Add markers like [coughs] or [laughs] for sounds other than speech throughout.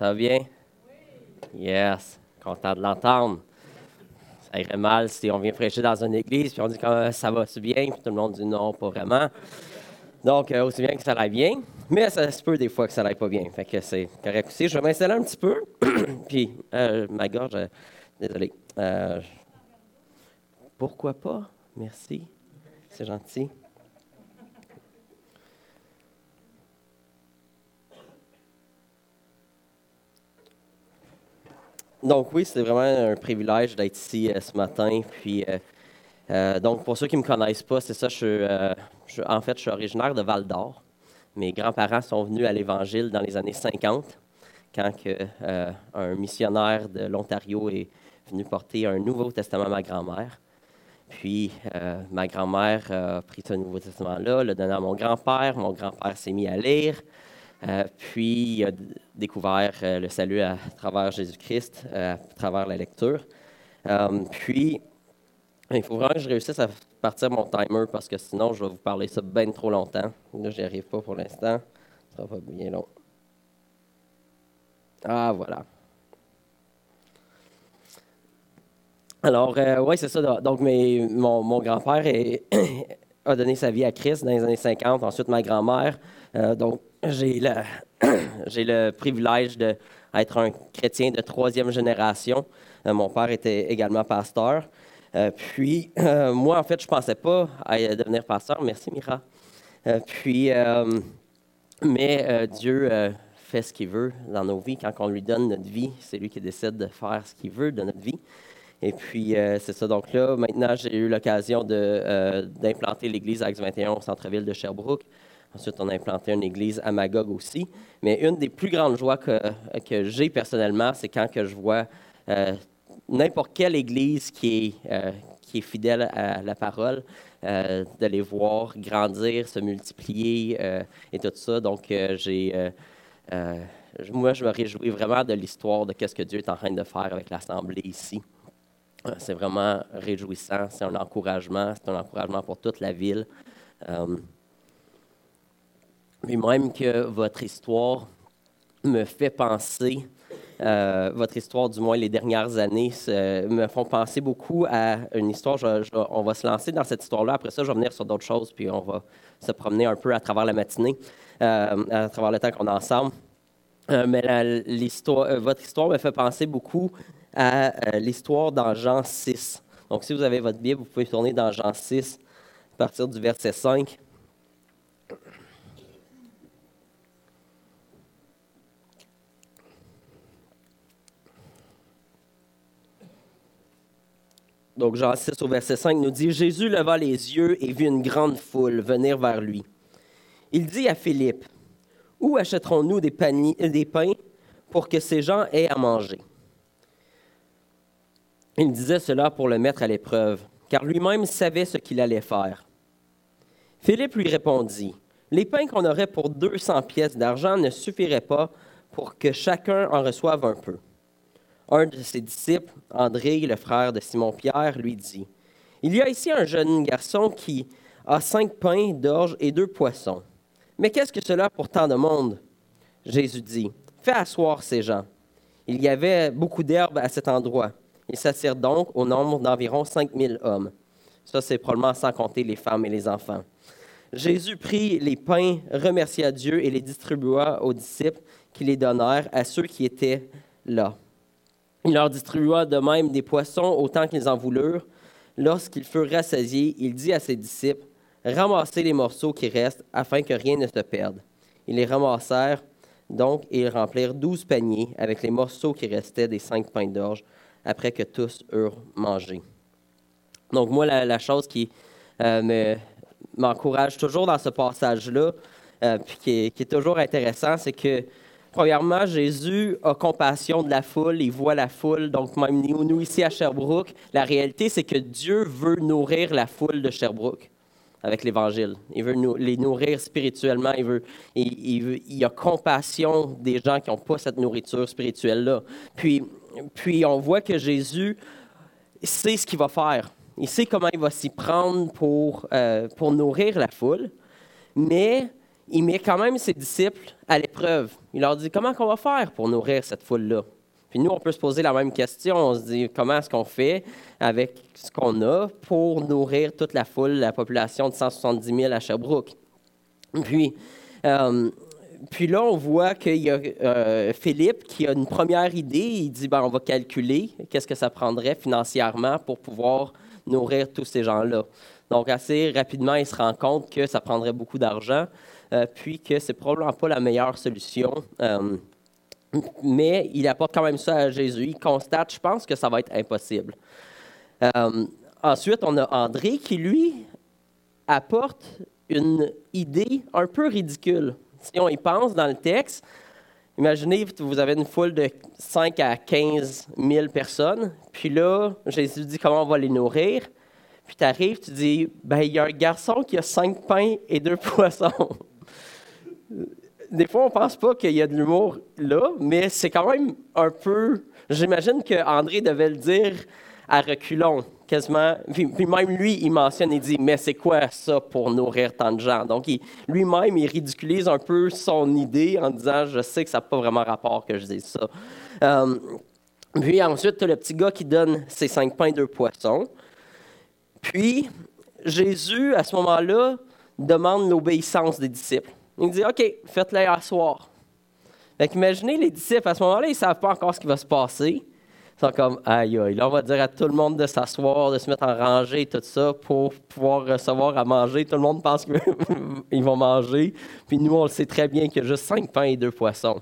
Ça va bien? Yes. Content de l'entendre. Ça irait mal si on vient prêcher dans une église puis on dit que ça va bien, puis tout le monde dit non, pas vraiment. Donc, euh, aussi bien que ça aille bien, mais ça se peut des fois que ça n'aille pas bien. Fait que c'est correct aussi. Je vais m'installer un petit peu. [coughs] puis, euh, ma gorge, euh, désolé. pourquoi pas? Merci. C'est gentil. Donc oui, c'est vraiment un privilège d'être ici euh, ce matin. Puis, euh, euh, donc pour ceux qui ne me connaissent pas, c'est ça, je, en fait, je suis originaire de Val d'Or. Mes grands-parents sont venus à l'Évangile dans les années 50, quand un missionnaire de l'Ontario est venu porter un Nouveau Testament à ma grand-mère. Puis ma grand-mère a pris ce Nouveau Testament-là, l'a donné à mon grand-père. Mon grand-père s'est mis à lire. Euh, puis, il a découvert euh, le salut à travers Jésus-Christ, euh, à travers la lecture. puis, il faut vraiment que je réussisse à partir mon timer parce que sinon, je vais vous parler ça bien trop longtemps. Là, n'y arrive pas pour l'instant. Ça va pas bien long. Ah, voilà. Alors, oui, c'est ça. Donc, mon, mon grand-père [coughs] a donné sa vie à Christ dans les années 50. Ensuite, ma grand-mère. Donc, j'ai le, [clears throat] j'ai le privilège d'être un chrétien de troisième génération. Euh, mon père était également pasteur. Euh, puis, euh, moi, en fait, je ne pensais pas à devenir pasteur. Merci, Mira. puis, mais Dieu fait ce qu'il veut dans nos vies. Quand on lui donne notre vie, c'est lui qui décide de faire ce qu'il veut de notre vie. Et puis, c'est ça. Donc là, maintenant, j'ai eu l'occasion d'implanter l'église Axe 21 au centre-ville de Sherbrooke. Ensuite, on a implanté une église à Magog aussi. Mais une des plus grandes joies que, que j'ai personnellement, c'est quand que je vois euh, n'importe quelle église qui est, euh, qui est fidèle à la parole, euh, de les voir grandir, se multiplier et tout ça. Donc, j'ai, moi, je me réjouis vraiment de l'histoire de ce que Dieu est en train de faire avec l'Assemblée ici. C'est vraiment réjouissant, c'est un encouragement, c'est un encouragement pour toute la ville mais même que votre histoire me fait penser, euh, votre histoire du moins les dernières années, me font penser beaucoup à une histoire. on va se lancer dans cette histoire-là. Après ça, je vais venir sur d'autres choses, puis on va se promener un peu à travers la matinée, euh, à travers le temps qu'on est ensemble. Euh, mais votre histoire me fait penser beaucoup à l'histoire dans Jean 6. Donc, si vous avez votre Bible, vous pouvez tourner dans Jean 6 à partir du verset 5. Donc Jean 6 au verset 5 nous dit, Jésus leva les yeux et vit une grande foule venir vers lui. Il dit à Philippe, Où achèterons-nous des, des pains pour que ces gens aient à manger? Il disait cela pour le mettre à l'épreuve, car lui-même savait ce qu'il allait faire. Philippe lui répondit, Les pains qu'on aurait pour 200 pièces d'argent ne suffiraient pas pour que chacun en reçoive un peu un de ses disciples, André, le frère de Simon-Pierre, lui dit, Il y a ici un jeune garçon qui a cinq pains d'orge et deux poissons. Mais qu'est-ce que cela pour tant de monde? Jésus dit, Fais asseoir ces gens. Il y avait beaucoup d'herbes à cet endroit. Ils s'assirent donc au nombre d'environ cinq mille hommes. Ça, c'est probablement sans compter les femmes et les enfants. Jésus prit les pains, remercia Dieu et les distribua aux disciples qui les donnèrent à ceux qui étaient là. Il leur distribua de même des poissons autant qu'ils en voulurent. Lorsqu'ils furent rassasiés, il dit à ses disciples, Ramassez les morceaux qui restent afin que rien ne se perde. Ils les ramassèrent donc et ils remplirent douze paniers avec les morceaux qui restaient des cinq pains d'orge après que tous eurent mangé. Donc moi, la, chose qui euh, m'encourage toujours dans ce passage-là, euh, puis qui qui est, toujours intéressant, c'est que Premièrement, Jésus a compassion de la foule, il voit la foule. Donc, même nous, ici à Sherbrooke, la réalité, c'est que Dieu veut nourrir la foule de Sherbrooke avec l'Évangile. Il veut nous, les nourrir spirituellement. Il, veut, il, a compassion des gens qui n'ont pas cette nourriture spirituelle-là. Puis, puis, on voit que Jésus sait ce qu'il va faire. Il sait comment il va s'y prendre pour, euh, pour nourrir la foule. Mais il met quand même ses disciples à l'épreuve. Il leur dit comment on va faire pour nourrir cette foule-là? Puis nous, on peut se poser la même question. On se dit comment est-ce qu'on fait avec ce qu'on a pour nourrir toute la foule, la population de 170 000 à Sherbrooke? Puis, euh, puis là, on voit qu'il y a euh, Philippe qui a une première idée. Il dit ben, on va calculer qu'est-ce que ça prendrait financièrement pour pouvoir nourrir tous ces gens-là. Donc, assez rapidement, il se rend compte que ça prendrait beaucoup d'argent, puis que c'est probablement pas la meilleure solution mais il apporte quand même ça à Jésus. Il constate, je pense que ça va être impossible. Euh, ensuite, on a André qui, lui, apporte une idée un peu ridicule. Si on y pense dans le texte, imaginez, vous avez une foule de 5 à 15 000 personnes, puis là, Jésus dit comment on va les nourrir. Puis tu arrives, tu dis, ben, il y a un garçon qui a cinq pains et deux [laughs] poissons des fois, on pense pas qu'il y a de l'humour là, mais c'est quand même un peu. J'imagine que André devait le dire à reculons, quasiment. Puis, même lui, il mentionne, il dit Mais c'est quoi ça pour nourrir tant de gens Donc, lui-même, il ridiculise un peu son idée en disant Je sais que ça n'a pas vraiment rapport que je dise ça. Euh, puis ensuite, tu as le petit gars qui donne ses cinq pains et deux poissons. Puis, Jésus, à ce moment-là, demande l'obéissance des disciples. Il dit OK, faites-le asseoir. Fait imaginez les disciples, à ce moment-là, ils ne savent pas encore ce qui va se passer. Ils sont comme aïe aïe. Là, on va dire à tout le monde de s'asseoir, de se mettre en rangée, tout ça, pour pouvoir recevoir à manger. Tout le monde pense qu'ils [laughs] vont manger. Puis nous, on le sait très bien qu'il y a juste cinq pains et deux poissons.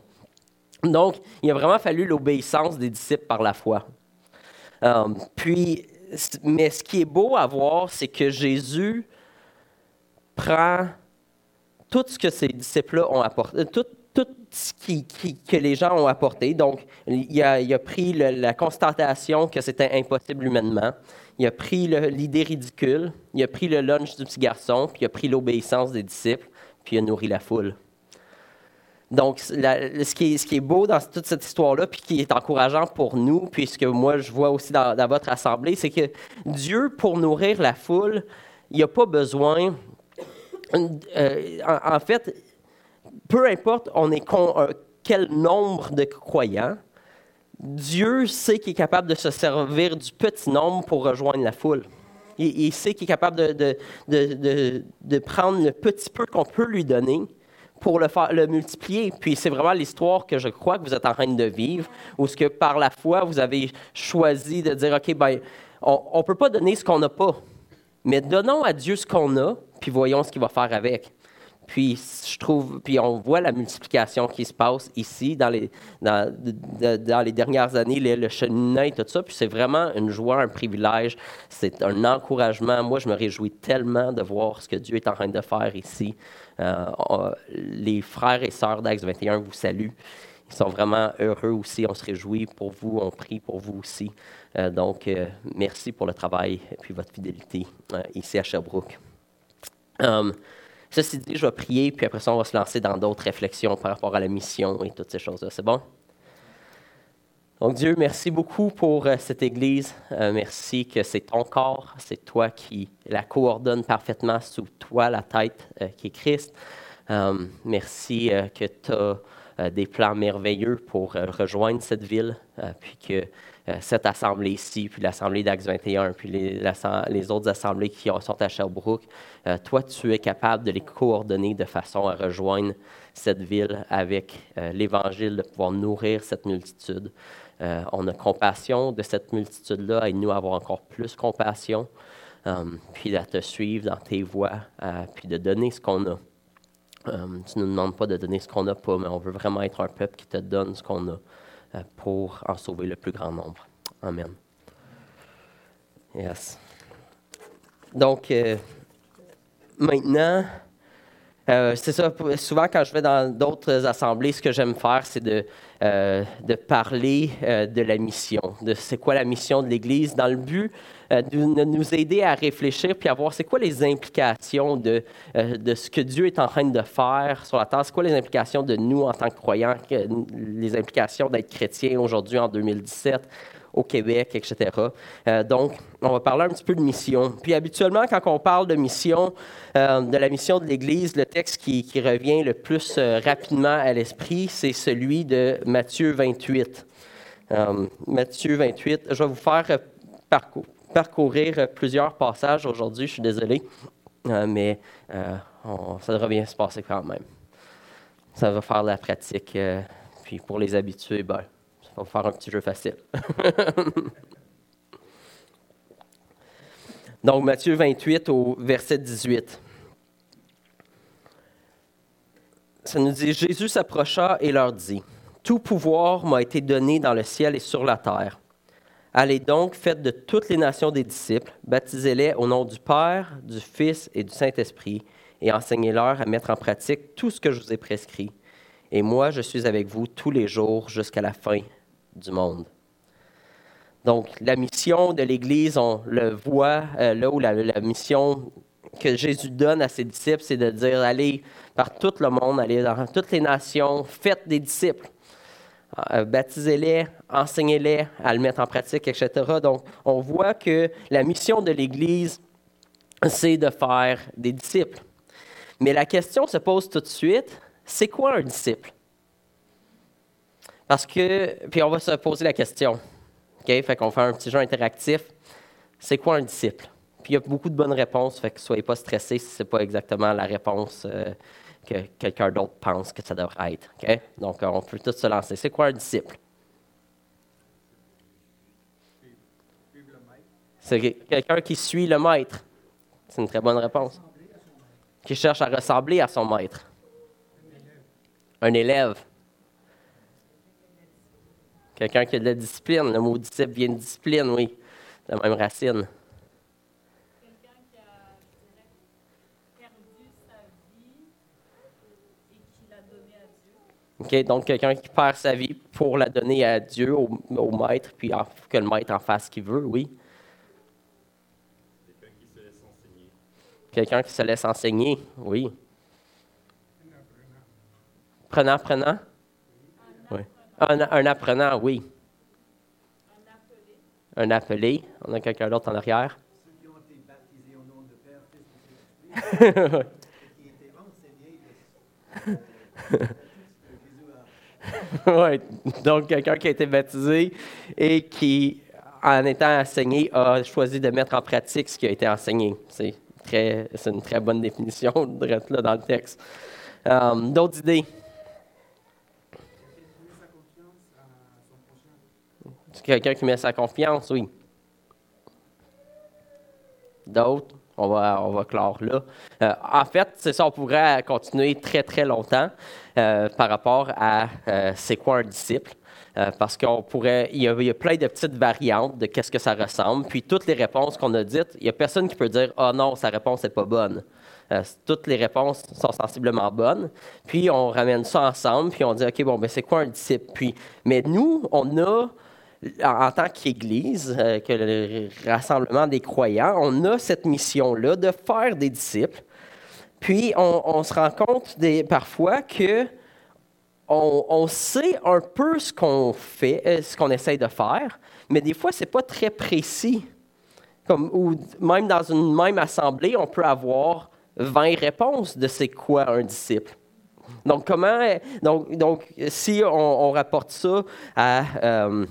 Donc, il a vraiment fallu l'obéissance des disciples par la foi. Euh, puis, mais ce qui est beau à voir, c'est que Jésus prend tout ce que ces disciples-là ont apporté, tout, ce qui, que les gens ont apporté. Donc, il a, pris la constatation que c'était impossible humainement. Il a pris l'idée ridicule. Il a pris le lunch du petit garçon, puis il a pris l'obéissance des disciples, puis il a nourri la foule. Donc, ce, qui est, ce, beau dans toute cette histoire-là, puis qui est encourageant pour nous, puisque moi je vois aussi dans, dans votre assemblée, c'est que Dieu, pour nourrir la foule, il n'a pas besoin euh, en, fait, peu importe on est euh, quel nombre de croyants, Dieu sait qu'il est capable de se servir du petit nombre pour rejoindre la foule. Il, sait qu'il est capable de, prendre le petit peu qu'on peut lui donner pour le, faire, multiplier. Puis c'est vraiment l'histoire que je crois que vous êtes en train de vivre, où ce que par la foi, vous avez choisi de dire, OK, ben, on ne peut pas donner ce qu'on n'a pas, mais donnons à Dieu ce qu'on a, puis voyons ce qu'il va faire avec. Puis je trouve, puis on voit la multiplication qui se passe ici dans les, dans, les dernières années, le cheminement et tout ça. Puis c'est vraiment une joie, un privilège, c'est un encouragement. Moi, je me réjouis tellement de voir ce que Dieu est en train de faire ici. Euh, les frères et sœurs d'Axe 21 vous saluent. Ils sont vraiment heureux aussi. On se réjouit pour vous, on prie pour vous aussi. Euh, donc, euh, merci pour le travail et puis votre fidélité ici à Sherbrooke. Um, ceci dit, je vais prier, puis après ça, on va se lancer dans d'autres réflexions par rapport à la mission et toutes ces choses-là. C'est bon? Donc Dieu, merci beaucoup pour euh, cette Église. Euh, merci que c'est ton corps, c'est toi qui la coordonne parfaitement sous toi, la tête euh, qui est Christ. Um, merci que tu as des plans merveilleux pour rejoindre cette ville, puis que euh, cette assemblée ici, puis l'assemblée d'Axe 21, puis les, autres assemblées qui sont à Sherbrooke, euh, toi, tu es capable de les coordonner de façon à rejoindre cette ville avec euh, l'Évangile, de pouvoir nourrir cette multitude. on a compassion de cette multitude-là, et nous avoir encore plus compassion, puis de te suivre dans tes voies, puis de donner ce qu'on a. tu ne nous demandes pas de donner ce qu'on n'a pas, mais on veut vraiment être un peuple qui te donne ce qu'on a. Euh, pour en sauver le plus grand nombre. Amen. Yes. Donc, euh, maintenant, euh, c'est ça, souvent quand je vais dans d'autres assemblées, ce que j'aime faire, c'est de, de parler de la mission, de c'est quoi la mission de l'Église, dans le but euh, de nous aider à réfléchir puis à voir c'est quoi les implications de, euh, de ce que Dieu est en train de faire sur la terre, c'est quoi les implications de nous en tant que croyants, les implications d'être chrétiens aujourd'hui en 2017 au Québec, etc. Euh, donc, on va parler un petit peu de mission. Puis habituellement, quand on parle de mission, euh, de la mission de l'Église, le texte qui, revient le plus euh, rapidement à l'esprit, c'est celui de Matthieu 28. Matthieu 28, je vais vous faire parcourir plusieurs passages aujourd'hui, je suis désolé, mais ça devrait bien se passer quand même. Ça va faire la pratique. puis pour les habitués, ben, on va faire un petit jeu facile. [laughs] Donc, Matthieu 28 au verset 18. Ça nous dit, Jésus s'approcha et leur dit, Tout pouvoir m'a été donné dans le ciel et sur la terre. Allez donc, faites de toutes les nations des disciples, baptisez-les au nom du Père, du Fils et du Saint-Esprit, et enseignez-leur à mettre en pratique tout ce que je vous ai prescrit. Et moi, je suis avec vous tous les jours jusqu'à la fin du monde. Donc, la mission de l'Église, on le voit euh, là où la, mission que Jésus donne à ses disciples, c'est de dire allez par tout le monde, allez dans toutes les nations, faites des disciples, euh, baptisez-les, enseignez-les à le mettre en pratique, etc. Donc, on voit que la mission de l'Église, c'est de faire des disciples. Mais la question se pose tout de suite c'est quoi un disciple? Parce que, puis on va se poser la question. OK? Fait qu'on fait un petit jeu interactif. C'est quoi un disciple? Puis il y a beaucoup de bonnes réponses, fait que soyez pas stressés si ce n'est pas exactement la réponse euh, que quelqu'un d'autre pense que ça devrait être. OK? Donc, on peut tous se lancer. C'est quoi un disciple? C'est quelqu'un qui suit le maître. C'est une très bonne réponse. Qui cherche à ressembler à son maître. Un élève. Quelqu'un qui a de la discipline. Le mot disciple vient de discipline, oui. La même racine. Quelqu'un qui a perdu sa vie et qui l'a donnée à Dieu. OK, donc quelqu'un qui perd sa vie pour la donner à Dieu, au, maître, puis que le maître en fasse ce qu'il veut, oui. Quelqu'un qui se laisse enseigner. Quelqu'un qui se laisse enseigner, oui. Prenant, prenant. Un, apprenant, oui. Un appelé. On a quelqu'un d'autre en arrière. [laughs] Ceux qui ont été baptisés au nom de Père, oui, donc quelqu'un qui a été baptisé et qui, en étant enseigné, a choisi de mettre en pratique ce qui a été enseigné. C'est une très bonne définition de là dans le texte. Euh, d'autres idées? Quelqu'un qui met sa confiance, oui. D'autres, on va, on va clore là. Euh, en fait, c'est ça, on pourrait continuer très, très longtemps euh, par rapport à euh, c'est quoi un disciple? parce qu'on pourrait, il y, a, plein de petites variantes de qu'est-ce que ça ressemble. Puis toutes les réponses qu'on a dites, il n'y a personne qui peut dire Ah oh non, sa réponse n'est pas bonne. toutes les réponses sont sensiblement bonnes. Puis on ramène ça ensemble, puis on dit OK, bon, ben c'est quoi un disciple? Puis, mais nous, on a en tant qu'Église, euh, que le rassemblement des croyants, on a cette mission-là de faire des disciples. Puis on, se rend compte parfois que on, sait un peu ce qu'on fait, euh, ce qu'on essaye de faire, mais des fois, ce n'est pas très précis. Comme, ou même dans une même assemblée, on peut avoir 20 réponses de c'est quoi un disciple. Donc, comment, donc, donc si on, rapporte ça à, euh,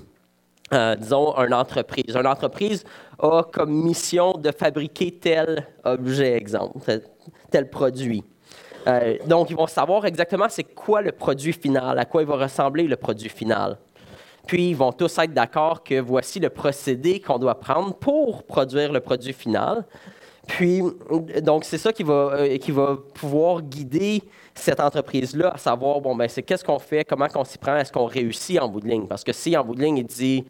euh, disons, une entreprise. Une entreprise a comme mission de fabriquer tel objet, exemple, tel, produit. Euh, donc, ils vont savoir exactement c'est quoi le produit final, à quoi il va ressembler le produit final. Puis, ils vont tous être d'accord que voici le procédé qu'on doit prendre pour produire le produit final. Puis, donc, c'est ça qui va, euh, qui va pouvoir guider cette entreprise-là à savoir, bon, ben, c'est qu'est-ce qu'on fait, comment on s'y prend, est-ce qu'on réussit en bout de ligne? Parce que si en bout de ligne, il dit,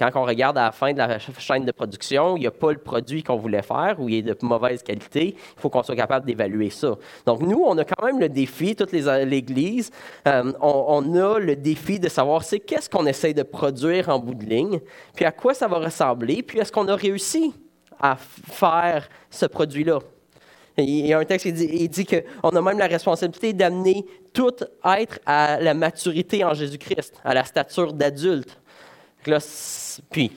quand on regarde à la fin de la chaîne de production, il n'y a pas le produit qu'on voulait faire ou il est de mauvaise qualité, il faut qu'on soit capable d'évaluer ça. Donc, nous, on a quand même le défi, toute l'Église, euh, on, a le défi de savoir c'est qu'est-ce qu'on essaie de produire en bout de ligne, puis à quoi ça va ressembler, puis est-ce qu'on a réussi à faire ce produit-là? Il y a un texte qui dit, qu'on a même la responsabilité d'amener tout être à la maturité en Jésus-Christ, à la stature d'adulte. puis,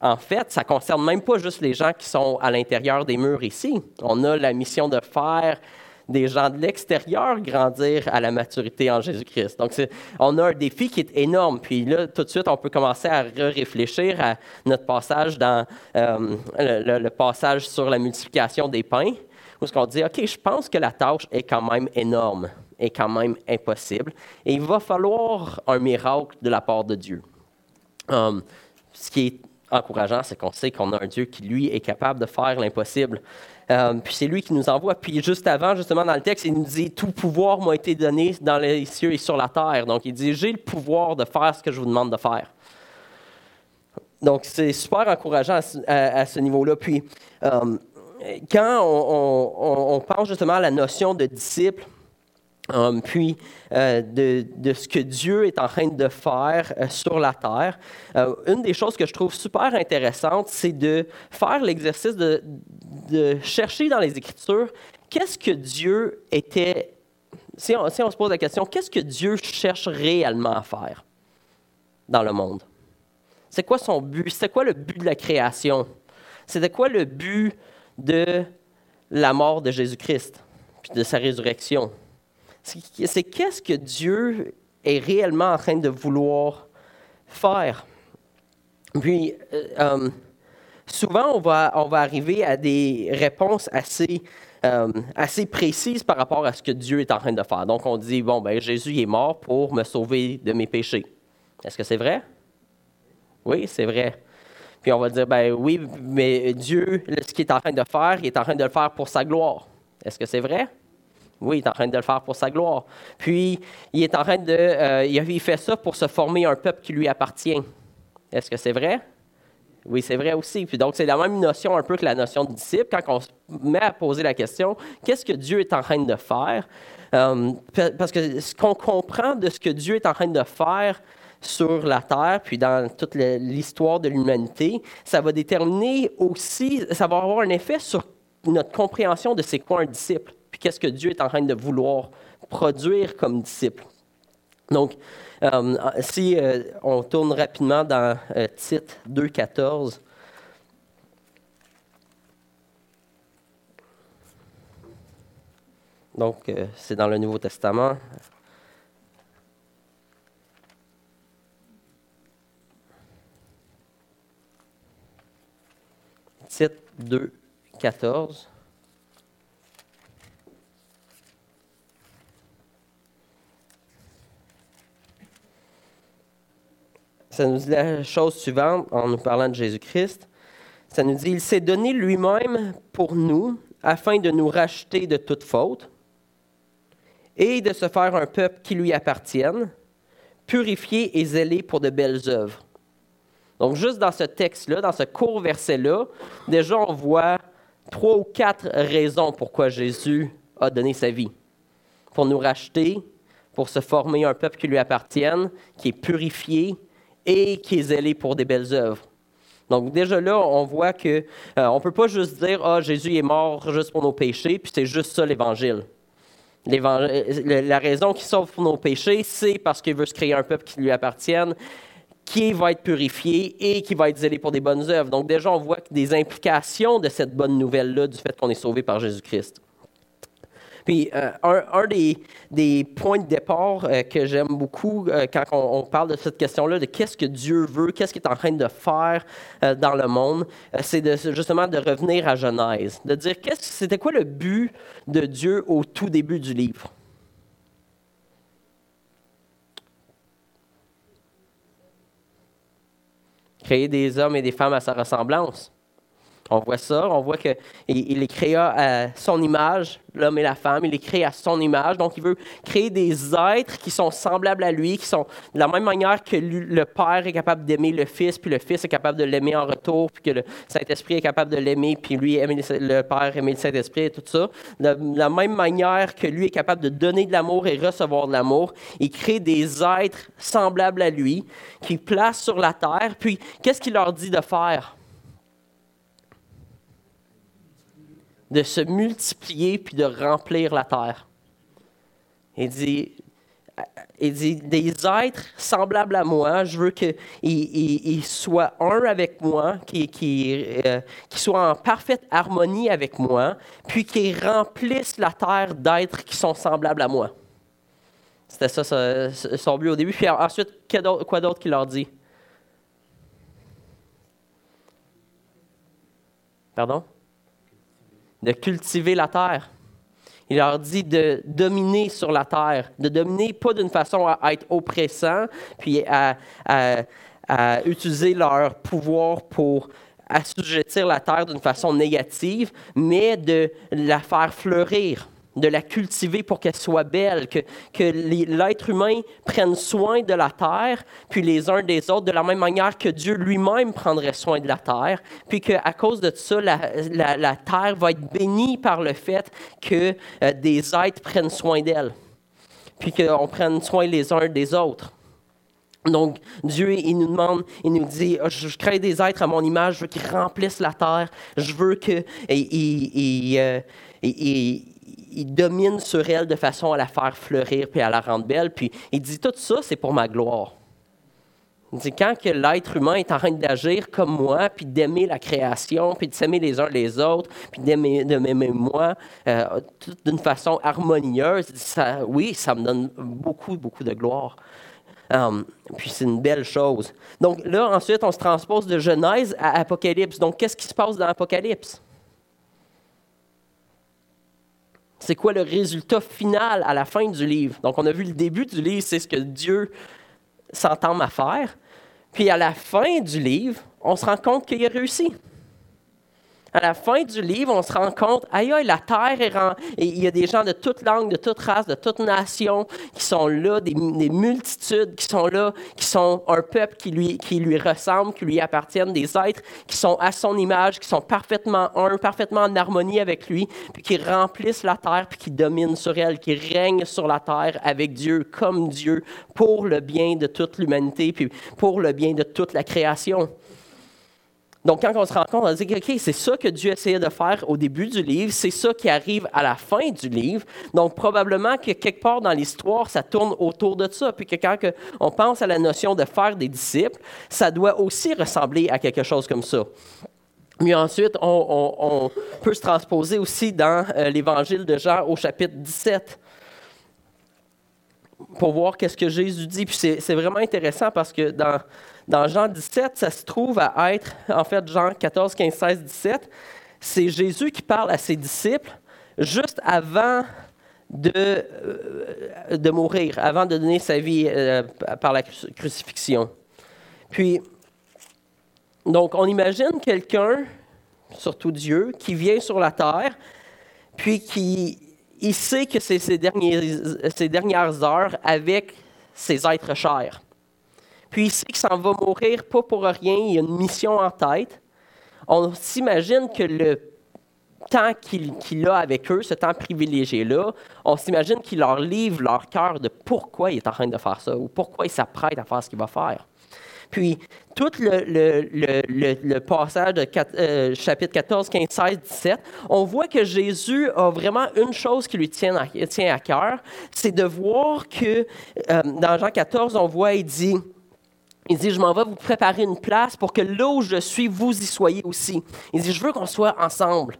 en fait, ça concerne même pas juste les gens qui sont à l'intérieur des murs ici. On a la mission de faire des gens de l'extérieur grandir à la maturité en Jésus-Christ. Donc, on a un défi qui est énorme. Puis là, tout de suite, on peut commencer à réfléchir à notre passage dans euh, le, passage sur la multiplication des pains, où ce qu'on dit, OK, je pense que la tâche est quand même énorme, est quand même impossible, et il va falloir un miracle de la part de Dieu. Um, ce qui est encourageant, c'est qu'on sait qu'on a un Dieu qui, lui, est capable de faire l'impossible. Um, puis c'est lui qui nous envoie. Puis juste avant, justement, dans le texte, il nous dit Tout pouvoir m'a été donné dans les cieux et sur la terre. Donc il dit J'ai le pouvoir de faire ce que je vous demande de faire. Donc c'est super encourageant à, ce niveau-là. Puis um, quand on, pense justement à la notion de disciple, Um, puis euh, de, ce que Dieu est en train de faire euh, sur la terre. Euh, une des choses que je trouve super intéressante, c'est de faire l'exercice de, chercher dans les Écritures qu'est-ce que Dieu était, si on, si on se pose la question, qu'est-ce que Dieu cherche réellement à faire dans le monde? C'est quoi son but? C'est quoi le but de la création? C'était quoi le but de la mort de Jésus-Christ, puis de sa résurrection? c'est qu'est-ce que Dieu est réellement en train de vouloir faire? Puis, euh, euh, souvent, on va, on va arriver à des réponses assez, euh, assez précises par rapport à ce que Dieu est en train de faire. Donc, on dit, bon, ben, Jésus est mort pour me sauver de mes péchés. Est-ce que c'est vrai? Oui, c'est vrai. Puis on va dire, ben oui, mais Dieu, ce qu'il est en train de faire, il est en train de le faire pour sa gloire. Est-ce que c'est vrai? Oui, il est en train de le faire pour sa gloire. Puis, il est en train de. Euh, il fait ça pour se former un peuple qui lui appartient. Est-ce que c'est vrai? Oui, c'est vrai aussi. Puis donc, c'est la même notion un peu que la notion de disciple. Quand on se met à poser la question, qu'est-ce que Dieu est en train de faire? Euh, parce que ce qu'on comprend de ce que Dieu est en train de faire sur la terre, puis dans toute l'histoire de l'humanité, ça va déterminer aussi, ça va avoir un effet sur notre compréhension de c'est quoi un disciple qu'est-ce que Dieu est en train de vouloir produire comme disciple. Donc, euh, si euh, on tourne rapidement dans euh, Tite 2.14, donc c'est dans le Nouveau Testament. Tite 2.14. ça nous dit la chose suivante en nous parlant de Jésus-Christ. Ça nous dit, il s'est donné lui-même pour nous afin de nous racheter de toute faute et de se faire un peuple qui lui appartienne, purifié et zélé pour de belles œuvres. Donc juste dans ce texte-là, dans ce court verset-là, déjà on voit trois ou quatre raisons pourquoi Jésus a donné sa vie. Pour nous racheter, pour se former un peuple qui lui appartienne, qui est purifié, et qui est zélé pour des belles œuvres. Donc déjà là, on voit que euh, on peut pas juste dire ah Jésus est mort juste pour nos péchés, puis c'est juste ça l'évangile. La raison qu'il sauve pour nos péchés, c'est parce qu'il veut se créer un peuple qui lui appartienne, qui va être purifié et qui va être zélé pour des bonnes œuvres. Donc déjà, on voit des implications de cette bonne nouvelle-là, du fait qu'on est sauvé par Jésus-Christ. Puis euh, un, des, points de départ euh, que j'aime beaucoup euh, quand on, parle de cette question-là, de qu'est-ce que Dieu veut, qu'est-ce qu'il est en train de faire dans le monde, c'est justement de revenir à Genèse, de dire qu'est-ce, c'était quoi le but de Dieu au tout début du livre? Créer des hommes et des femmes à sa ressemblance. On voit ça, on voit qu'il il les créa à son image, l'homme et la femme, il les crée à son image. Donc, il veut créer des êtres qui sont semblables à lui, qui sont de la même manière que le Père est capable d'aimer le Fils, puis le Fils est capable de l'aimer en retour, puis que le Saint-Esprit est capable de l'aimer, puis lui, aimer le Père, aimer le Saint-Esprit et tout ça. De la même manière que lui est capable de donner de l'amour et recevoir de l'amour, il crée des êtres semblables à lui, qu'il place sur la terre. Puis, qu'est-ce qu'il leur dit de faire? De se multiplier puis de remplir la terre. Il dit, il dit, des êtres semblables à moi, je veux qu'ils soient un avec moi, qu'ils euh, soient en parfaite harmonie avec moi, puis qu'ils remplissent la terre d'êtres qui sont semblables à moi. C'était ça son but au début. Puis ensuite, quoi d'autre qu'il leur dit? Pardon? De cultiver la terre. Il leur dit de dominer sur la terre, de dominer pas d'une façon à être oppressant, puis à, utiliser leur pouvoir pour assujettir la terre d'une façon négative, mais de la faire fleurir de la cultiver pour qu'elle soit belle, que, que l'être humain prenne soin de la terre, puis les uns des autres, de la même manière que Dieu lui-même prendrait soin de la terre, puis qu'à cause de ça, la, terre va être bénie par le fait que euh, des êtres prennent soin d'elle, puis qu'on prenne soin les uns des autres. Donc, Dieu, il nous demande, il nous dit, ah, je crée des êtres à mon image, je veux qu'ils remplissent la terre, je veux qu'ils il domine sur elle de façon à la faire fleurir puis à la rendre belle. Puis il dit tout ça, c'est pour ma gloire. Il dit quand que l'être humain est en train d'agir comme moi, puis d'aimer la création, puis de s'aimer les uns les autres, puis d'aimer moi euh, d'une façon harmonieuse, ça, oui, ça me donne beaucoup, beaucoup de gloire. Um, puis c'est une belle chose. Donc là, ensuite, on se transpose de Genèse à Apocalypse. Donc, qu'est-ce qui se passe dans Apocalypse? C'est quoi le résultat final à la fin du livre? Donc, on a vu le début du livre, c'est ce que Dieu s'entend à faire. Puis à la fin du livre, on se rend compte qu'il a réussi à la fin du livre, on se rend compte, aïe, aïe, la terre est rend... Et il y a des gens de toute langue, de toute race, de toute nation qui sont là, des, multitudes qui sont là, qui sont un peuple qui lui, qui lui ressemble, qui lui appartiennent, des êtres qui sont à son image, qui sont parfaitement un, parfaitement en harmonie avec lui, puis qui remplissent la terre, puis qui dominent sur elle, qui règnent sur la terre avec Dieu, comme Dieu, pour le bien de toute l'humanité, puis pour le bien de toute la création. Donc, quand on se rend compte, on se dit, OK, c'est ça que Dieu essayait de faire au début du livre, c'est ça qui arrive à la fin du livre. Donc, probablement que quelque part dans l'histoire, ça tourne autour de ça. Puis que quand on pense à la notion de faire des disciples, ça doit aussi ressembler à quelque chose comme ça. Mais ensuite, on, peut se transposer aussi dans euh, l'évangile de Jean au chapitre 17 pour voir qu'est-ce que Jésus dit. Puis c'est vraiment intéressant parce que dans dans Jean 17, ça se trouve à être, en fait, Jean 14, 15, 16, 17, c'est Jésus qui parle à ses disciples juste avant de, euh, mourir, avant de donner sa vie euh, par la crucifixion. Puis, donc, on imagine quelqu'un, surtout Dieu, qui vient sur la terre, puis qui il sait que c'est ses, ses dernières heures avec ses êtres chers. Puis il sait qu'il s'en va mourir pas pour rien, il a une mission en tête. On s'imagine que le temps qu'il a avec eux, ce temps privilégié-là, on s'imagine qu'il leur livre leur cœur de pourquoi il est en train de faire ça ou pourquoi il s'apprête à faire ce qu'il va faire. Puis, tout le, passage de euh, chapitre 14, 15, 16, 17, on voit que Jésus a vraiment une chose qui lui tient à, cœur, c'est de voir que euh, dans Jean 14, on voit, il dit, il dit, je m'en vais vous préparer une place pour que là où je suis, vous y soyez aussi. Il dit, je veux qu'on soit ensemble.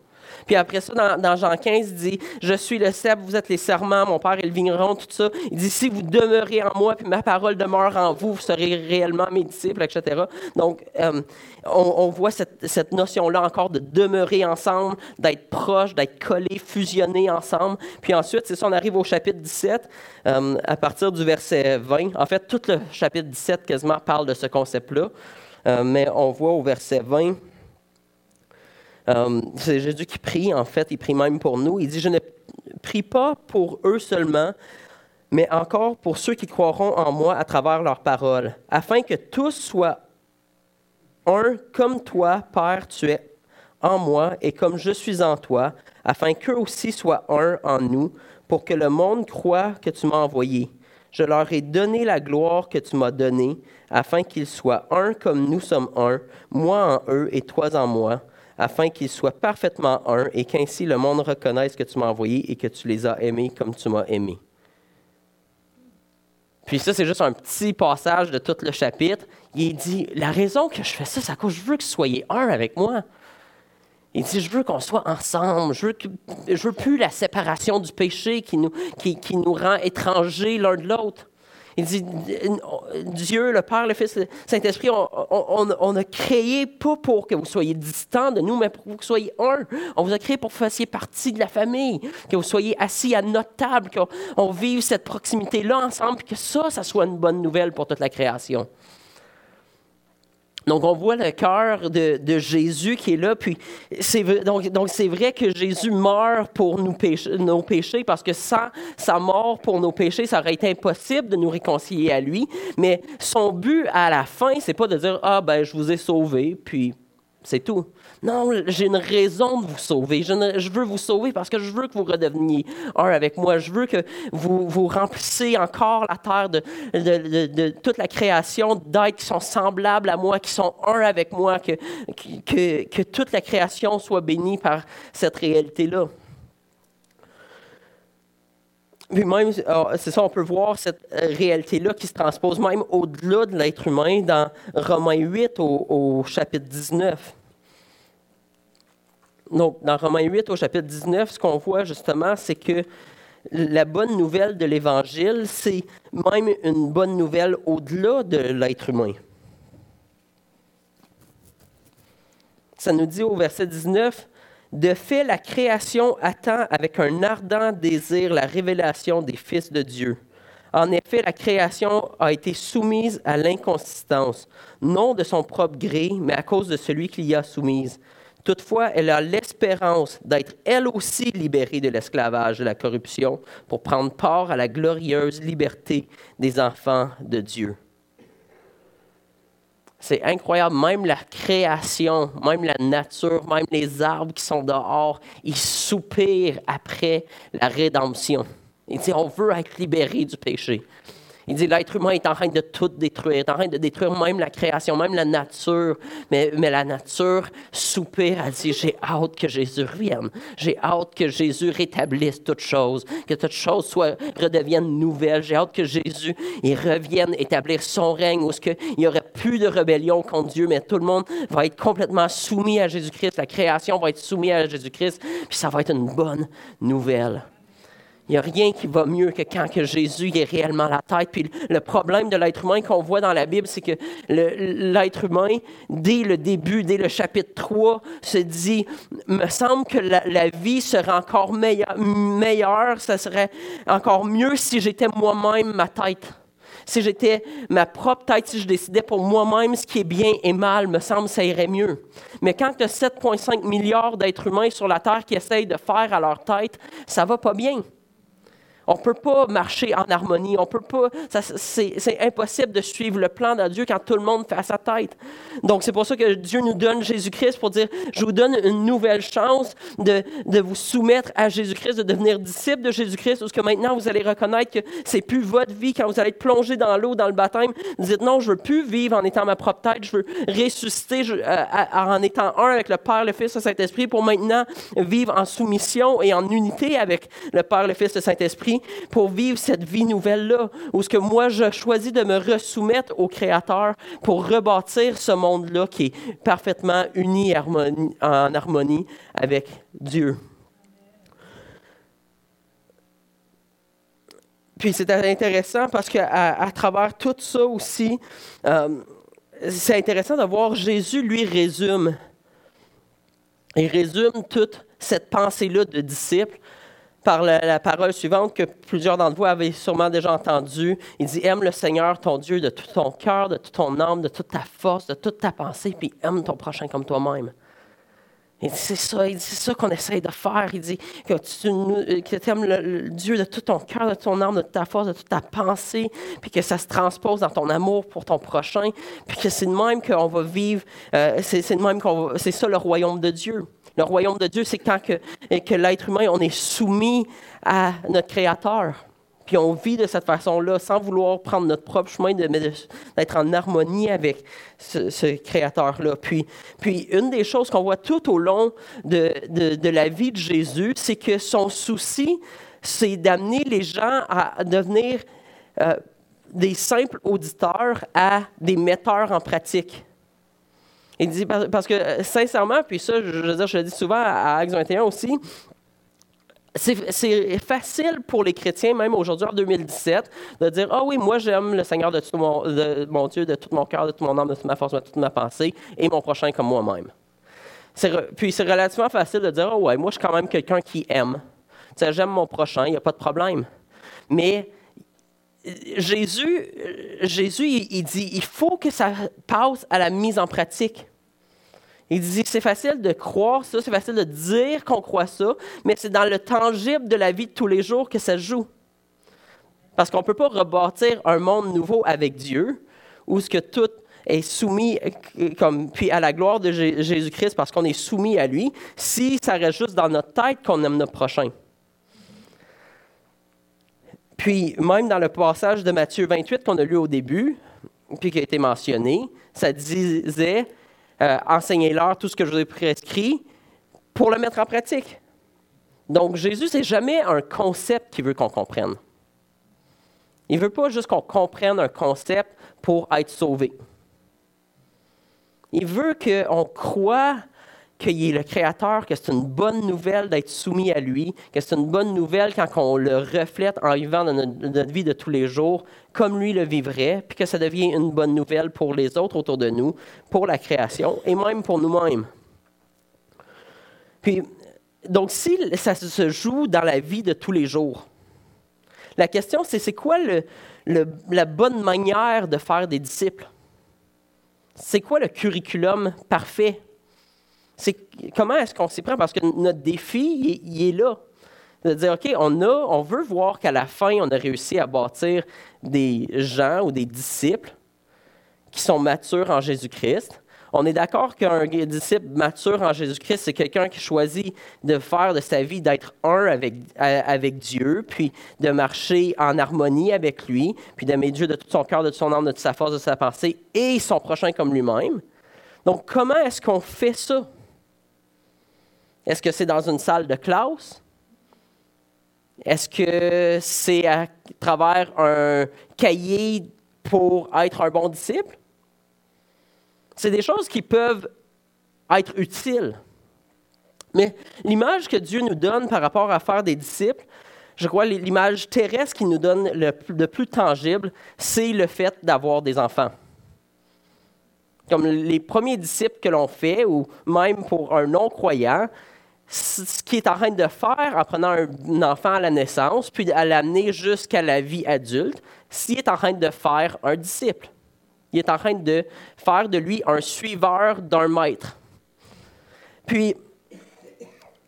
Puis après ça, dans, Jean 15, il dit Je suis le cèpe, vous êtes les serments, mon Père est le vigneron, tout ça. Il dit Si vous demeurez en moi, puis ma parole demeure en vous, vous serez réellement mes disciples, etc. Donc, euh, on, voit cette, notion-là encore de demeurer ensemble, d'être proche, d'être collé, fusionné ensemble. Puis ensuite, c'est ça, on arrive au chapitre 17, euh, à partir du verset 20. En fait, tout le chapitre 17 quasiment parle de ce concept-là. Euh, mais on voit au verset 20. Euh, c'est Jésus qui prie, en fait, il prie même pour nous. Il dit, je ne prie pas pour eux seulement, mais encore pour ceux qui croiront en moi à travers leurs paroles, afin que tous soient un comme toi, Père, tu es en moi et comme je suis en toi, afin qu'eux aussi soient un en nous, pour que le monde croie que tu m'as envoyé. Je leur ai donné la gloire que tu m'as donnée, afin qu'ils soient un comme nous sommes un, moi en eux et toi en moi, afin qu'ils soient parfaitement un et qu'ainsi le monde reconnaisse que tu m'as envoyé et que tu les as aimés comme tu m'as aimé. Puis ça, c'est juste un petit passage de tout le chapitre. Il dit, la raison que je fais ça, c'est à que je veux que vous soyez un avec moi. Il dit, je veux qu'on soit ensemble. Je veux, veux plus la séparation du péché qui nous rend étrangers l'un de l'autre. Il dit, Dieu, le Père, le Fils, le Saint-Esprit, on, a créé pas pour que vous soyez distants de nous, mais pour que vous soyez un. On vous a créé pour que vous fassiez partie de la famille, que vous soyez assis à notre table, qu'on vive cette proximité-là ensemble, que ça, ça soit une bonne nouvelle pour toute la création. Donc, on voit le cœur de, Jésus qui est là. Puis, donc, donc, c'est vrai que Jésus meurt pour nos péchés, parce que sans sa mort pour nos péchés, ça aurait été impossible de nous réconcilier à lui. Mais son but à la fin, c'est pas de dire Ah, ben, je vous ai sauvé, puis c'est tout. Non, j'ai une raison de vous sauver. Je, veux vous sauver parce que je veux que vous redeveniez un avec moi. Je veux que vous, remplissiez encore la terre de, toute la création d'êtres qui sont semblables à moi, qui sont un avec moi, que, toute la création soit bénie par cette réalité-là. Puis même, c'est ça, on peut voir cette euh, réalité-là qui se transpose même au-delà de l'être humain dans Romains 8 au, au chapitre 19. Donc, dans Romains 8, au chapitre 19, ce qu'on voit justement, c'est que la bonne nouvelle de l'Évangile, c'est même une bonne nouvelle au-delà de l'être humain. Ça nous dit au verset 19, De fait, la création attend avec un ardent désir la révélation des fils de Dieu. En effet, la création a été soumise à l'inconsistance, non de son propre gré, mais à cause de celui qui l'y a soumise Toutefois, elle a l'espérance d'être elle aussi libérée de l'esclavage, de la corruption, pour prendre part à la glorieuse liberté des enfants de Dieu. C'est incroyable, même la création, même la nature, même les arbres qui sont dehors, ils soupirent après la rédemption. Ils disent, on veut être libéré du péché. Il dit l'être humain est en train de tout détruire, est en train de détruire même la création, même la nature. Mais, mais la nature soupire, elle dit J'ai hâte que Jésus revienne. J'ai hâte que Jésus rétablisse toutes choses, que toutes choses soit, redeviennent nouvelles. J'ai hâte que Jésus il revienne établir son règne où il n'y aurait plus de rébellion contre Dieu, mais tout le monde va être complètement soumis à Jésus-Christ. La création va être soumise à Jésus-Christ, puis ça va être une bonne nouvelle. Il n'y a rien qui va mieux que quand que Jésus est réellement la tête. Puis le problème de l'être humain qu'on voit dans la Bible, c'est que l'être humain, dès le début, dès le chapitre 3, se dit, me semble que la, vie serait encore meilleure, ça serait encore mieux si j'étais moi-même ma tête. Si j'étais ma propre tête, si je décidais pour moi-même ce qui est bien et mal, me semble ça irait mieux. Mais quand tu as 7,5 milliards d'êtres humains sur la Terre qui essayent de faire à leur tête, ça va pas bien. On ne peut pas marcher en harmonie. On peut pas. C'est impossible de suivre le plan de Dieu quand tout le monde fait à sa tête. Donc, c'est pour ça que Dieu nous donne Jésus-Christ pour dire Je vous donne une nouvelle chance de, de vous soumettre à Jésus-Christ, de devenir disciple de Jésus-Christ, parce que maintenant vous allez reconnaître que c'est plus votre vie quand vous allez être plongé dans l'eau, dans le baptême. Vous dites Non, je veux plus vivre en étant ma propre tête. Je veux ressusciter euh, en étant un avec le Père, le Fils, le Saint-Esprit pour maintenant vivre en soumission et en unité avec le Père, le Fils, le Saint-Esprit pour vivre cette vie nouvelle-là, où ce que moi, je choisis de me resoumettre au Créateur pour rebâtir ce monde-là qui est parfaitement uni en harmonie avec Dieu. Puis c'est intéressant parce qu'à à travers tout ça aussi, euh, c'est intéressant de voir Jésus, lui, résume. Il résume toute cette pensée-là de disciple par la, parole suivante que plusieurs d'entre vous avez sûrement déjà entendue. Il dit Aime le Seigneur, ton Dieu, de tout ton cœur, de toute ton âme, de toute ta force, de toute ta pensée, puis aime ton prochain comme toi-même. Il dit c'est ça, c'est ça qu'on essaye de faire. Il dit que tu aimes le, Dieu de tout ton cœur, de ton âme, de toute ta force, de toute ta pensée, puis que ça se transpose dans ton amour pour ton prochain, puis que c'est de même qu'on va vivre, euh, c'est de même qu'on c'est ça le royaume de Dieu. Le royaume de Dieu, c'est quand que, que l'être humain, on est soumis à notre Créateur. Puis on vit de cette façon-là, sans vouloir prendre notre propre chemin, d'être en harmonie avec ce, Créateur-là. Puis, puis une des choses qu'on voit tout au long de, de, la vie de Jésus, c'est que son souci, c'est d'amener les gens à devenir euh, des simples auditeurs à des metteurs en pratique. Il dit, parce que sincèrement, puis ça, je le dis souvent à Acte 21 aussi, c'est facile pour les chrétiens, même aujourd'hui en 2017, de dire Ah oui, moi j'aime le Seigneur de tout mon, Dieu, de tout mon cœur, de toute mon âme, de toute ma force, de toute ma pensée, et mon prochain comme moi-même. Puis c'est relativement facile de dire Ah ouais, moi je suis quand même quelqu'un qui aime. J'aime mon prochain, il n'y a pas de problème. Mais Jésus, Jésus il dit il faut que ça passe à la mise en pratique. Il dit, c'est facile de croire ça, c'est facile de dire qu'on croit ça, mais c'est dans le tangible de la vie de tous les jours que ça joue. Parce qu'on ne peut pas rebâtir un monde nouveau avec Dieu, où ce que tout est soumis comme, puis à la gloire de Jésus-Christ parce qu'on est soumis à lui, si ça reste juste dans notre tête qu'on aime notre prochain. Puis, même dans le passage de Matthieu 28 qu'on a lu au début, puis qui a été mentionné, ça disait euh, enseignez-leur tout ce que je vous ai prescrit pour le mettre en pratique. Donc, Jésus, c'est jamais un concept qu'il veut qu'on comprenne. Il ne veut pas juste qu'on comprenne un concept pour être sauvé. Il veut qu'on croit qu'il est le Créateur, que c'est une bonne nouvelle d'être soumis à lui, que c'est une bonne nouvelle quand on le reflète en vivant dans notre, vie de tous les jours comme lui le vivrait, puis que ça devient une bonne nouvelle pour les autres autour de nous, pour la création et même pour nous-mêmes. Puis, donc, si ça se joue dans la vie de tous les jours, la question c'est c'est quoi la bonne manière de faire des disciples? C'est quoi le curriculum parfait c'est comment est-ce qu'on s'y prend? Parce que notre défi, il, est là. De dire, OK, on, a, on veut voir qu'à la fin, on a réussi à bâtir des gens ou des disciples qui sont matures en Jésus-Christ. On est d'accord qu'un disciple mature en Jésus-Christ, c'est quelqu'un qui choisit de faire de sa vie, d'être un avec, avec Dieu, puis de marcher en harmonie avec lui, puis d'aimer Dieu de tout son cœur, de toute son âme, de toute sa force, de sa pensée, et son prochain comme lui-même. Donc, comment est-ce qu'on fait ça? Est-ce que c'est dans une salle de classe? Est-ce que c'est à travers un cahier pour être un bon disciple? C'est des choses qui peuvent être utiles. Mais l'image que Dieu nous donne par rapport à faire des disciples, je crois l'image terrestre qui nous donne le plus, tangible, c'est le fait d'avoir des enfants. Comme les premiers disciples que l'on fait, ou même pour un non-croyant, ce qu'il est en train de faire en prenant un enfant à la naissance, puis à l'amener jusqu'à la vie adulte, s'il est en train de faire un disciple. Il est en train de faire de lui un suiveur d'un maître. Puis,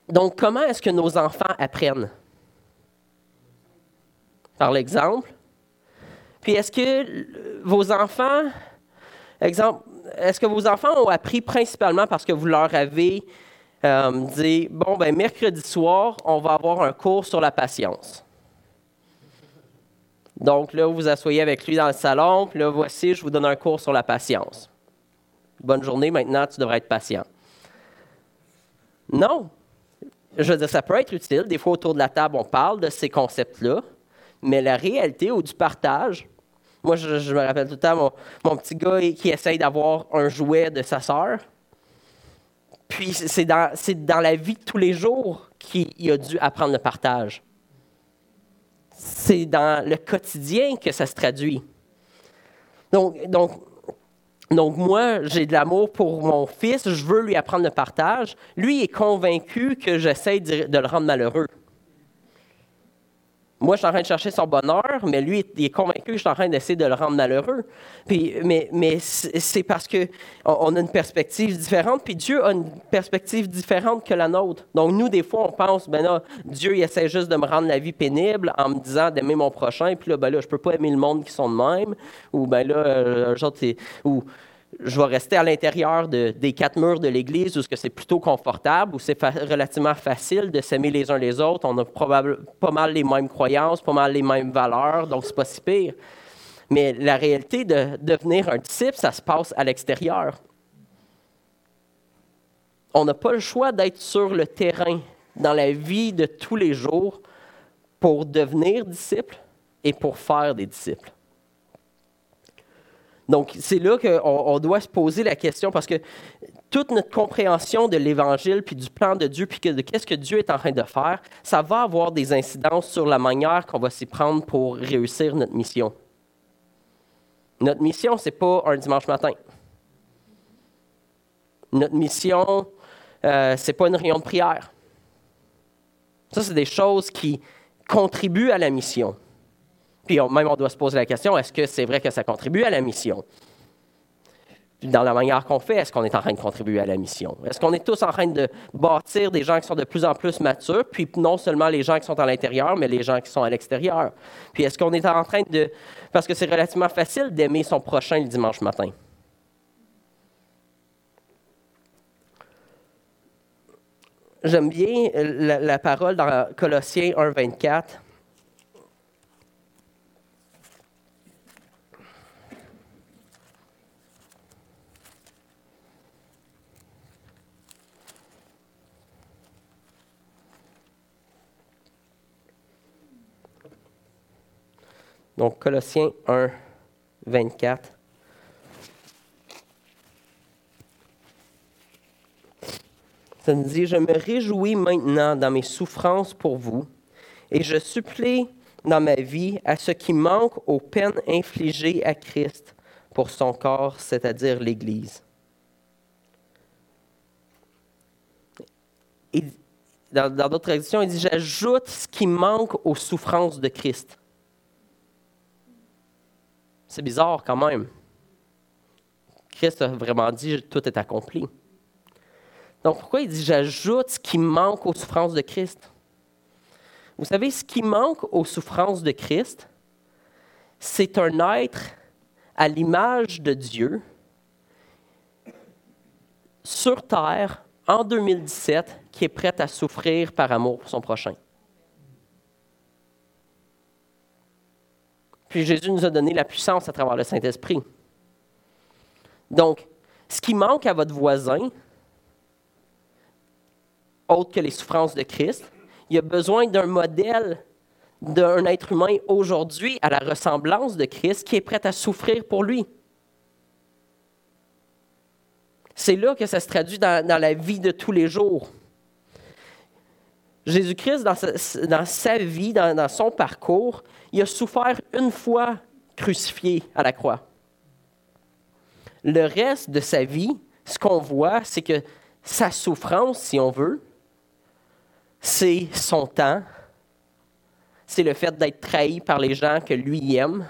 donc, comment est-ce que nos enfants apprennent? Par l'exemple. Puis, est-ce que vos enfants, exemple, est-ce que vos enfants ont appris principalement parce que vous leur avez euh, dit Bon, ben, mercredi soir, on va avoir un cours sur la patience. Donc là, vous vous asseyez avec lui dans le salon, puis là, voici, je vous donne un cours sur la patience. Bonne journée, maintenant, tu devrais être patient. Non. Je veux dire, ça peut être utile. Des fois, autour de la table, on parle de ces concepts-là, mais la réalité ou du partage, moi, je, me rappelle tout le temps mon, mon petit gars qui essaye d'avoir un jouet de sa sœur. Puis c'est dans, la vie de tous les jours qu'il a dû apprendre le partage. C'est dans le quotidien que ça se traduit. Donc moi, j'ai de l'amour pour mon fils, je veux lui apprendre le partage. Lui est convaincu que j'essaie de le rendre malheureux. Moi, je suis en train de chercher son bonheur, mais lui, il est convaincu que je suis en train d'essayer de le rendre malheureux. Puis, mais mais c'est parce qu'on a une perspective différente, puis Dieu a une perspective différente que la nôtre. Donc, nous, des fois, on pense, ben là, Dieu, il essaie juste de me rendre la vie pénible en me disant d'aimer mon prochain, puis là, ben là, je peux pas aimer le monde qui sont de même, ou ben là, euh, genre, ou je vais rester à l'intérieur des quatre murs de l'Église où c'est plutôt confortable, où c'est relativement facile de s'aimer les uns les autres. On a probablement pas mal les mêmes croyances, pas mal les mêmes valeurs, donc c'est pas si pire. Mais la réalité de devenir un disciple, ça se passe à l'extérieur. On n'a pas le choix d'être sur le terrain dans la vie de tous les jours pour devenir disciple et pour faire des disciples Donc, c'est là qu'on on doit se poser la question parce que toute notre compréhension de l'Évangile, puis du plan de Dieu, puis de qu'est-ce que Dieu est en train de faire, ça va avoir des incidences sur la manière qu'on va s'y prendre pour réussir notre mission. Notre mission, ce n'est pas un dimanche matin. Notre mission, euh, ce n'est pas une réunion de prière. Ça, c'est des choses qui contribuent à la mission. Puis même, on doit se poser la question, est-ce que c'est vrai que ça contribue à la mission? Dans la manière qu'on fait, est-ce qu'on est en train de contribuer à la mission? Est-ce qu'on est tous en train de bâtir des gens qui sont de plus en plus matures, puis non seulement les gens qui sont à l'intérieur, mais les gens qui sont à l'extérieur? Puis est-ce qu'on est en train de... Parce que c'est relativement facile d'aimer son prochain le dimanche matin. J'aime bien la, parole dans Colossiens 1, 24. Donc, Colossiens 1, 24. Ça nous dit, je me réjouis maintenant dans mes souffrances pour vous, et je supplie dans ma vie à ce qui manque aux peines infligées à Christ pour son corps, c'est-à-dire l'Église. dans d'autres traditions, il dit, j'ajoute ce qui manque aux souffrances de Christ. C'est bizarre quand même. Christ a vraiment dit tout est accompli. Donc pourquoi il dit j'ajoute ce qui manque aux souffrances de Christ? Vous savez, ce qui manque aux souffrances de Christ, c'est un être à l'image de Dieu sur terre en 2017 qui est prêt à souffrir par amour pour son prochain. Puis Jésus nous a donné la puissance à travers le Saint-Esprit. Donc, ce qui manque à votre voisin, autre que les souffrances de Christ, il a besoin d'un modèle d'un être humain aujourd'hui à la ressemblance de Christ qui est prêt à souffrir pour lui. C'est là que ça se traduit dans, la vie de tous les jours. Jésus-Christ, dans, sa, vie, dans son parcours, il a souffert une fois crucifié à la croix. Le reste de sa vie, ce qu'on voit, c'est que sa souffrance, si on veut, c'est son temps, c'est le fait d'être trahi par les gens que lui aime.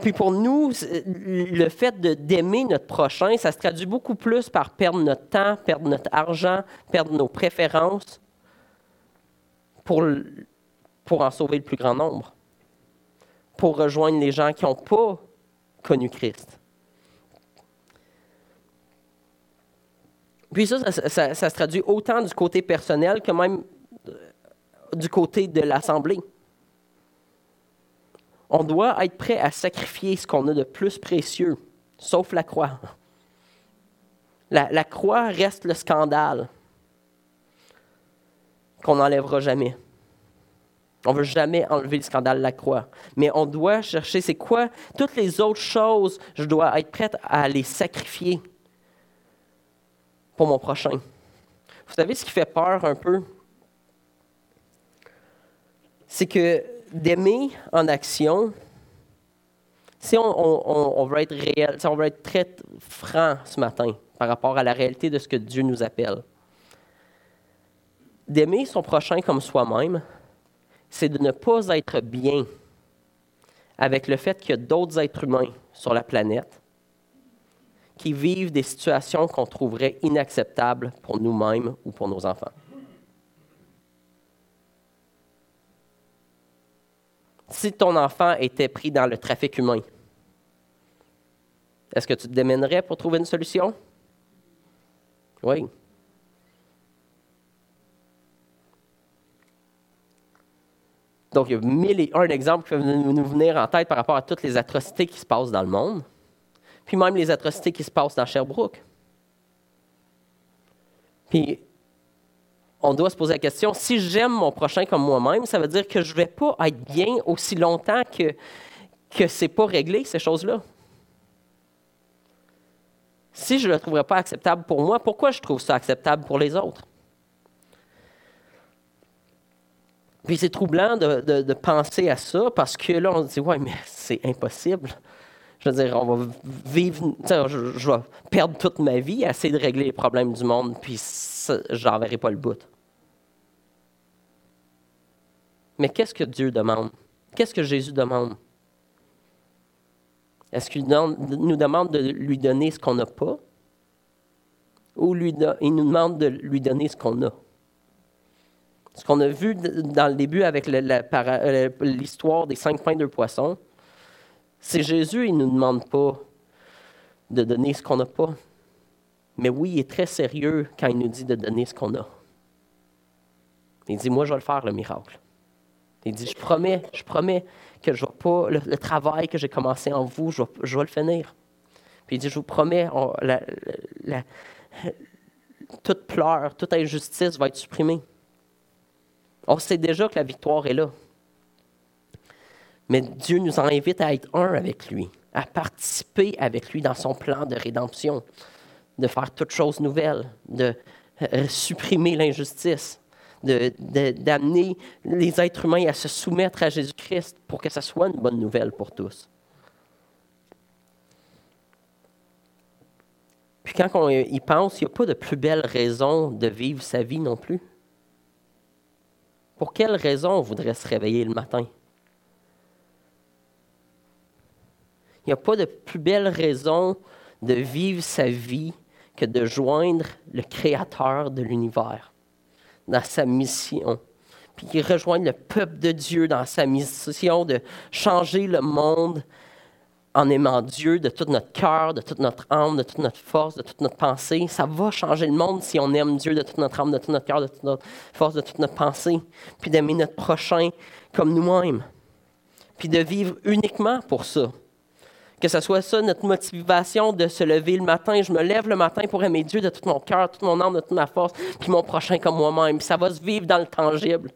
Puis, pour nous, le fait d'aimer notre prochain, ça se traduit beaucoup plus par perdre notre temps, perdre notre argent, perdre nos préférences pour pour en sauver le plus grand nombre, pour rejoindre les gens qui n'ont pas connu Christ. Puis ça ça, se traduit autant du côté personnel que même euh, du côté de l'Assemblée. On doit être prêt à sacrifier ce qu'on a de plus précieux, sauf la croix. La, la croix reste le scandale qu'on n'enlèvera jamais. On ne veut jamais enlever le scandale de la croix. Mais on doit chercher, c'est quoi? Toutes les autres choses, je dois être prête à les sacrifier pour mon prochain. Vous savez ce qui fait peur un peu? C'est que d'aimer en action, si on, veut être réel, si on veut être très franc ce matin par rapport à la réalité de ce que Dieu nous appelle, d'aimer son prochain comme soi-même, c'est de ne pas être bien avec le fait qu'il y a d'autres êtres humains sur la planète qui vivent des situations qu'on trouverait inacceptables pour nous-mêmes ou pour nos enfants. Si ton enfant était pris dans le trafic humain, est-ce que tu te démènerais pour trouver une solution? Oui. Donc, il y a mille et un exemples qui peuvent nous venir en tête par rapport à toutes les atrocités qui se passent dans le monde, puis même les atrocités qui se passent dans Sherbrooke. Puis, on doit se poser la question, si j'aime mon prochain comme moi-même, ça veut dire que je ne vais pas être bien aussi longtemps que, que c'est pas réglé, ces choses-là. Si je ne le trouverais pas acceptable pour moi, pourquoi je trouve ça acceptable pour les autres? Puis c'est troublant de, penser à ça parce que là, on se dit, ouais, mais [laughs] c'est impossible. Je veux dire, on va vivre, je, je, vais perdre toute ma vie à essayer de régler les problèmes du monde, puis j'en verrai pas le bout. Mais qu'est-ce que Dieu demande? Qu'est-ce que Jésus demande? Est-ce qu'il nous demande de lui donner ce qu'on n'a pas? Ou il nous demande de lui donner ce qu'on a? Ce qu'on a vu dans le début avec euh, l'histoire des cinq pains de poissons, c'est Jésus, il ne nous demande pas de donner ce qu'on n'a pas. Mais oui, il est très sérieux quand il nous dit de donner ce qu'on a. Il dit, moi, je vais le faire, le miracle. Il dit, je promets, je promets que je vais pas, le, travail que j'ai commencé en vous, je vais, le finir. Puis il dit, je vous promets, toute pleure, toute injustice va être supprimée. On sait déjà que la victoire est là. Mais Dieu nous invite à être un avec lui, à participer avec lui dans son plan de rédemption, de faire toutes choses nouvelles, de euh, supprimer l'injustice, d'amener les êtres humains à se soumettre à Jésus-Christ pour que ça soit une bonne nouvelle pour tous. Puis quand on y pense, il n'y a pas de plus belle raison de vivre sa vie non plus. Pour quelle raison on voudrait se réveiller le matin? Il n'y a pas de plus belle raison de vivre sa vie que de joindre le Créateur de l'univers dans sa mission, puis qu'il rejoigne le peuple de Dieu dans sa mission de changer le monde en aimant Dieu de tout notre cœur, de toute notre âme, de toute notre force, de toute notre pensée. Ça va changer le monde si on aime Dieu de toute notre âme, de tout notre cœur, de toute notre force, de toute notre pensée, puis d'aimer notre prochain comme nous-mêmes, puis de vivre uniquement pour ça. Que ce soit ça notre motivation de se lever le matin. Je me lève le matin pour aimer Dieu de tout mon cœur, toute mon âme, de toute ma force, puis mon prochain comme moi-même. Ça va se vivre dans le tangible.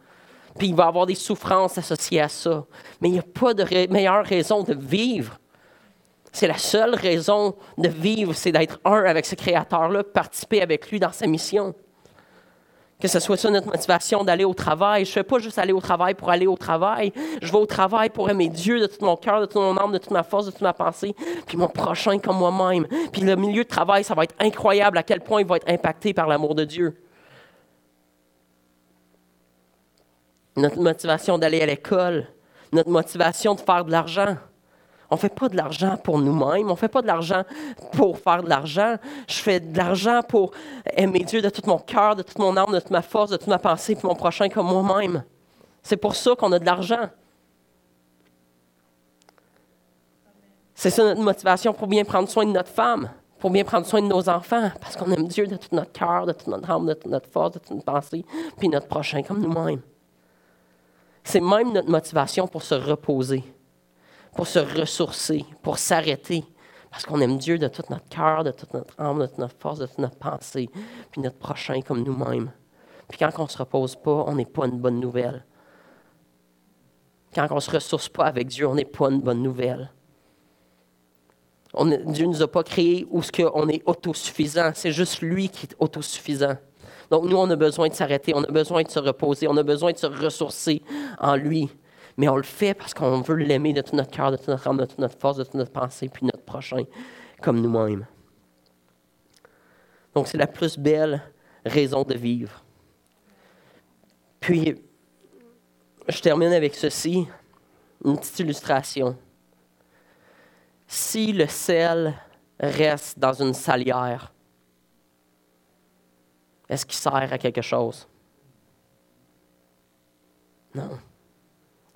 Puis il va avoir des souffrances associées à ça. Mais il n'y a pas de meilleure raison de vivre c'est la seule raison de vivre, c'est d'être un avec ce Créateur-là, participer avec lui dans sa mission. Que ce soit ça notre motivation d'aller au travail. Je ne fais pas juste aller au travail pour aller au travail. Je vais au travail pour aimer Dieu de tout mon cœur, de toute mon âme, de toute ma force, de toute ma pensée, puis mon prochain comme moi-même. Puis le milieu de travail, ça va être incroyable à quel point il va être impacté par l'amour de Dieu. Notre motivation d'aller à l'école, notre motivation de faire de l'argent. On ne fait pas de l'argent pour nous-mêmes, on ne fait pas de l'argent pour faire de l'argent. Je fais de l'argent pour aimer Dieu de tout mon cœur, de toute mon âme, de toute ma force, de toute ma pensée, puis mon prochain comme moi-même. C'est pour ça qu'on a de l'argent. C'est ça notre motivation pour bien prendre soin de notre femme, pour bien prendre soin de nos enfants, parce qu'on aime Dieu de tout notre cœur, de toute notre âme, de toute notre force, de toute notre pensée, puis notre prochain comme nous-mêmes. C'est même notre motivation pour se reposer pour se ressourcer, pour s'arrêter. Parce qu'on aime Dieu de tout notre cœur, de toute notre âme, de toute notre force, de toute notre pensée, puis notre prochain comme nous-mêmes. Puis quand on ne se repose pas, on n'est pas une bonne nouvelle. Quand on ne se ressource pas avec Dieu, on n'est pas une bonne nouvelle. Dieu ne nous a pas créés où on est autosuffisant. C'est juste lui qui est autosuffisant. Donc nous, on a besoin de s'arrêter, on a besoin de se reposer, on a besoin de se ressourcer en lui mais on le fait parce qu'on veut l'aimer de tout notre cœur, de toute notre âme, de toute notre force, de toute notre pensée, puis notre prochain comme nous-mêmes. Donc, c'est la plus belle raison de vivre. Puis, je termine avec ceci, une petite illustration. Si le sel reste dans une salière, est-ce qu'il sert à quelque chose? Non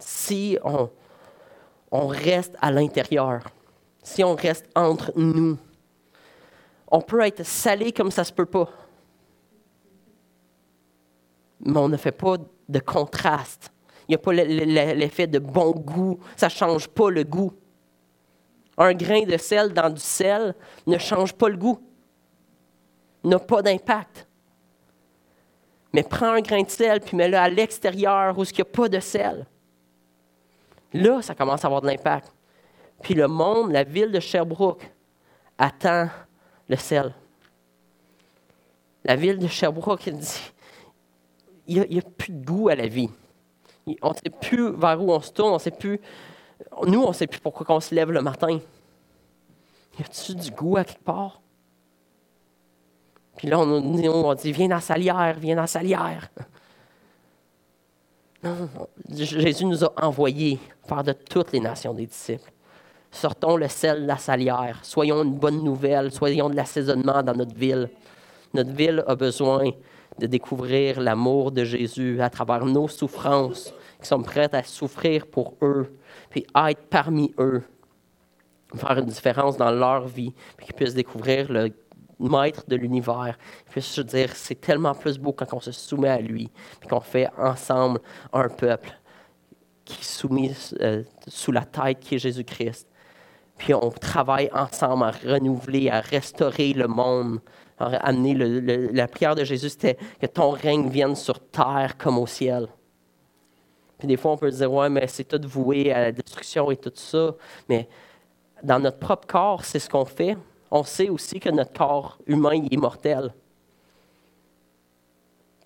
si on, reste à l'intérieur, si on reste entre nous. On peut être salé comme ça se peut pas. Mais on ne fait pas de contraste. Il n'y a pas l'effet de bon goût. Ça ne change pas le goût. Un grain de sel dans du sel ne change pas le goût. N'a pas d'impact. Mais prends un grain de sel puis mets-le à l'extérieur où il n'y a pas de sel. Là, ça commence à avoir de l'impact. Puis le monde, la ville de Sherbrooke, attend le sel. La ville de Sherbrooke dit il n'y a, plus de goût à la vie. On ne sait plus vers où on se tourne, on sait plus. Nous, on ne sait plus pourquoi on se lève le matin. Y a-t-il du goût à quelque part? Puis là, on, on dit Viens dans la salière, viens dans la salière. Non, Jésus nous a envoyés faire de toutes les nations des disciples. Sortons le sel de la salière. Soyons une bonne nouvelle. Soyons de l'assaisonnement dans notre ville. Notre ville a besoin de découvrir l'amour de Jésus à travers nos souffrances, qui sommes prêtes à souffrir pour eux, puis être parmi eux, faire une différence dans leur vie, puis qu'ils puissent découvrir le maître de l'univers, puis se dire c'est tellement plus beau quand on se soumet à lui, puis qu'on fait ensemble un peuple qui est soumis euh, sous la tête qui est Jésus-Christ. Puis on travaille ensemble à renouveler, à restaurer le monde, à amener la prière de Jésus, c'était que ton règne vienne sur terre comme au ciel. Puis des fois, on peut se dire, ouais, mais c'est tout voué à la destruction et tout ça. Mais dans notre propre corps, c'est ce qu'on fait on sait aussi que notre corps humain est mortel.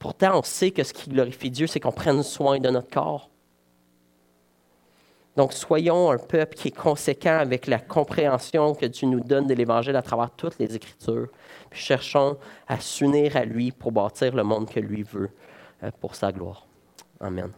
Pourtant, on sait que ce qui glorifie Dieu, c'est qu'on prenne soin de notre corps. Donc, soyons un peuple qui est conséquent avec la compréhension que Dieu nous donne de l'Évangile à travers toutes les Écritures. Puis cherchons à s'unir à lui pour bâtir le monde que lui veut euh, pour sa gloire. Amen.